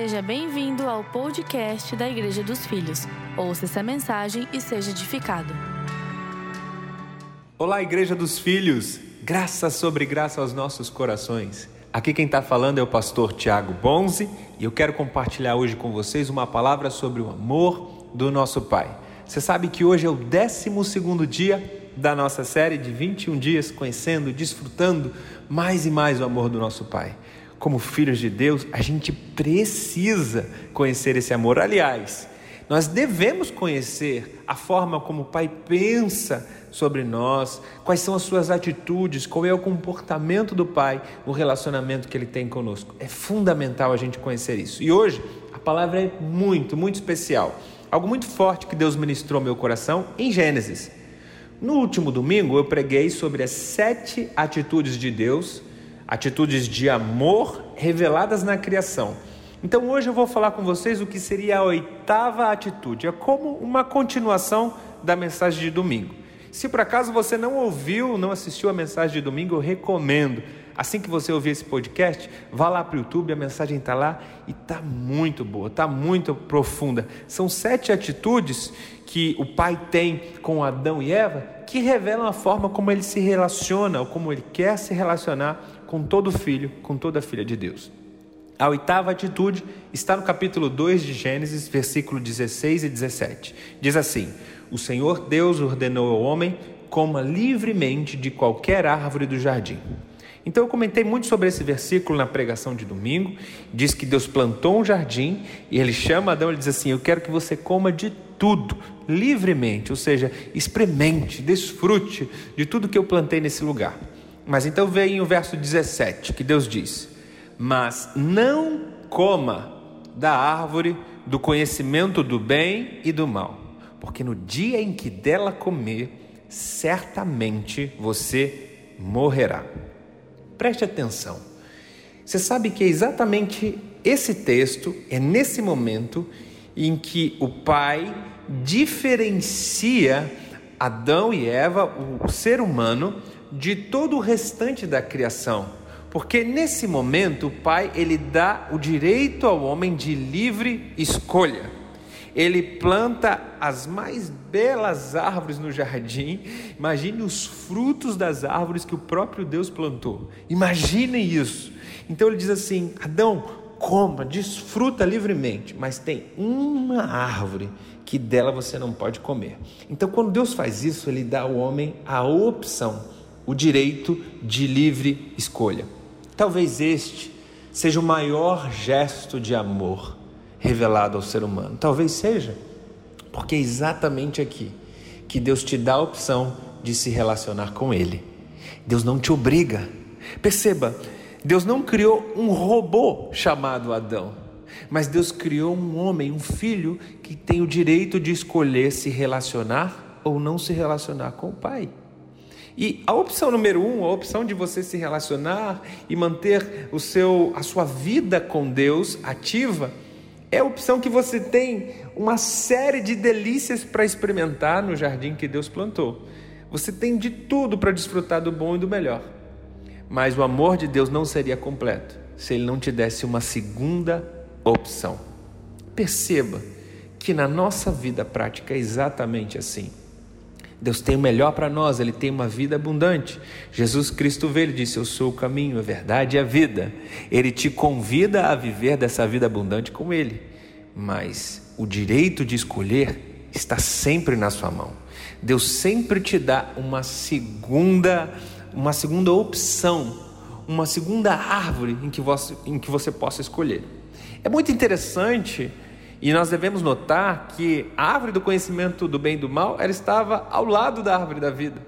Seja bem-vindo ao podcast da Igreja dos Filhos. Ouça essa mensagem e seja edificado. Olá, Igreja dos Filhos! Graça sobre graça aos nossos corações. Aqui quem está falando é o pastor Tiago Bonzi e eu quero compartilhar hoje com vocês uma palavra sobre o amor do nosso Pai. Você sabe que hoje é o 12 dia da nossa série de 21 dias conhecendo, desfrutando mais e mais o amor do nosso Pai. Como filhos de Deus, a gente precisa conhecer esse amor. Aliás, nós devemos conhecer a forma como o Pai pensa sobre nós, quais são as suas atitudes, qual é o comportamento do Pai, o relacionamento que ele tem conosco. É fundamental a gente conhecer isso. E hoje a palavra é muito, muito especial algo muito forte que Deus ministrou ao meu coração em Gênesis. No último domingo eu preguei sobre as sete atitudes de Deus, atitudes de amor reveladas na criação. Então hoje eu vou falar com vocês o que seria a oitava atitude, é como uma continuação da mensagem de domingo. Se por acaso você não ouviu, não assistiu a mensagem de domingo, eu recomendo Assim que você ouvir esse podcast, vá lá para o YouTube, a mensagem está lá e está muito boa, está muito profunda. São sete atitudes que o pai tem com Adão e Eva que revelam a forma como ele se relaciona ou como ele quer se relacionar com todo filho, com toda filha de Deus. A oitava atitude está no capítulo 2 de Gênesis, versículo 16 e 17. Diz assim: O Senhor Deus ordenou ao homem coma livremente de qualquer árvore do jardim. Então eu comentei muito sobre esse versículo na pregação de domingo. Diz que Deus plantou um jardim e ele chama Adão e diz assim: Eu quero que você coma de tudo, livremente, ou seja, experimente, desfrute de tudo que eu plantei nesse lugar. Mas então vem o verso 17 que Deus diz: Mas não coma da árvore do conhecimento do bem e do mal, porque no dia em que dela comer, certamente você morrerá. Preste atenção. Você sabe que é exatamente esse texto, é nesse momento em que o Pai diferencia Adão e Eva, o ser humano, de todo o restante da criação. Porque nesse momento o Pai ele dá o direito ao homem de livre escolha ele planta as mais belas árvores no jardim. Imagine os frutos das árvores que o próprio Deus plantou. Imaginem isso. Então ele diz assim: Adão, coma, desfruta livremente, mas tem uma árvore que dela você não pode comer. Então, quando Deus faz isso, ele dá ao homem a opção, o direito de livre escolha. Talvez este seja o maior gesto de amor revelado ao ser humano. Talvez seja, porque é exatamente aqui que Deus te dá a opção de se relacionar com Ele. Deus não te obriga. Perceba, Deus não criou um robô chamado Adão, mas Deus criou um homem, um filho, que tem o direito de escolher se relacionar ou não se relacionar com o Pai. E a opção número um, a opção de você se relacionar e manter o seu, a sua vida com Deus ativa, é a opção que você tem uma série de delícias para experimentar no jardim que Deus plantou. Você tem de tudo para desfrutar do bom e do melhor. Mas o amor de Deus não seria completo se ele não te desse uma segunda opção. Perceba que na nossa vida prática é exatamente assim. Deus tem o melhor para nós, Ele tem uma vida abundante. Jesus Cristo veio e disse: Eu sou o caminho, a verdade e a vida. Ele te convida a viver dessa vida abundante com Ele, mas o direito de escolher está sempre na sua mão. Deus sempre te dá uma segunda, uma segunda opção, uma segunda árvore em que você, em que você possa escolher. É muito interessante e nós devemos notar que a árvore do conhecimento do bem e do mal, ela estava ao lado da árvore da vida.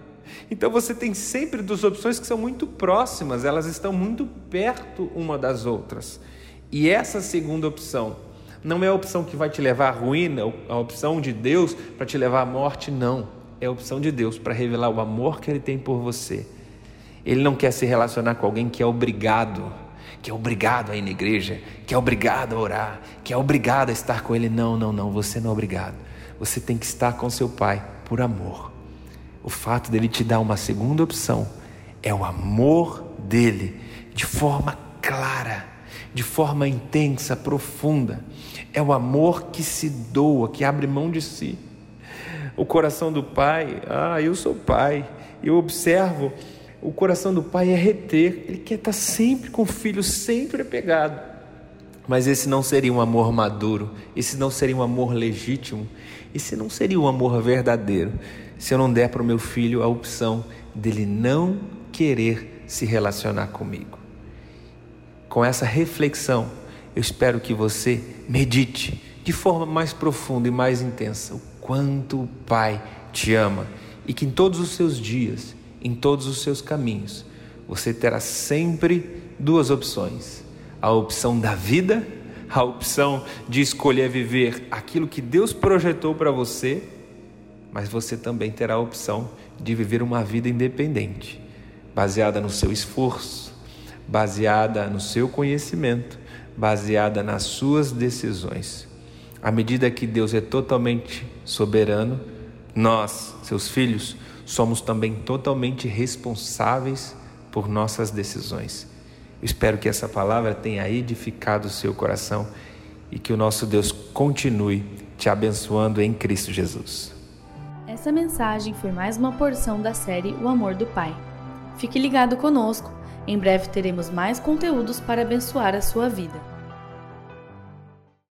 Então você tem sempre duas opções que são muito próximas, elas estão muito perto uma das outras. E essa segunda opção não é a opção que vai te levar à ruína, a opção de Deus para te levar à morte, não. É a opção de Deus para revelar o amor que Ele tem por você. Ele não quer se relacionar com alguém que é obrigado que é obrigado a ir na igreja, que é obrigado a orar, que é obrigado a estar com Ele. Não, não, não, você não é obrigado. Você tem que estar com seu Pai por amor. O fato dele te dar uma segunda opção é o amor dele, de forma clara, de forma intensa, profunda. É o amor que se doa, que abre mão de si. O coração do pai, ah, eu sou pai, eu observo, o coração do pai é reter, ele quer estar sempre com o filho, sempre apegado. Mas esse não seria um amor maduro, esse não seria um amor legítimo, esse não seria um amor verdadeiro, se eu não der para o meu filho a opção dele não querer se relacionar comigo. Com essa reflexão, eu espero que você medite de forma mais profunda e mais intensa o quanto o Pai te ama e que em todos os seus dias, em todos os seus caminhos, você terá sempre duas opções: a opção da vida, a opção de escolher viver aquilo que Deus projetou para você, mas você também terá a opção de viver uma vida independente, baseada no seu esforço, baseada no seu conhecimento, baseada nas suas decisões. À medida que Deus é totalmente soberano, nós, seus filhos, somos também totalmente responsáveis por nossas decisões. Espero que essa palavra tenha edificado o seu coração e que o nosso Deus continue te abençoando em Cristo Jesus. Essa mensagem foi mais uma porção da série O Amor do Pai. Fique ligado conosco, em breve teremos mais conteúdos para abençoar a sua vida.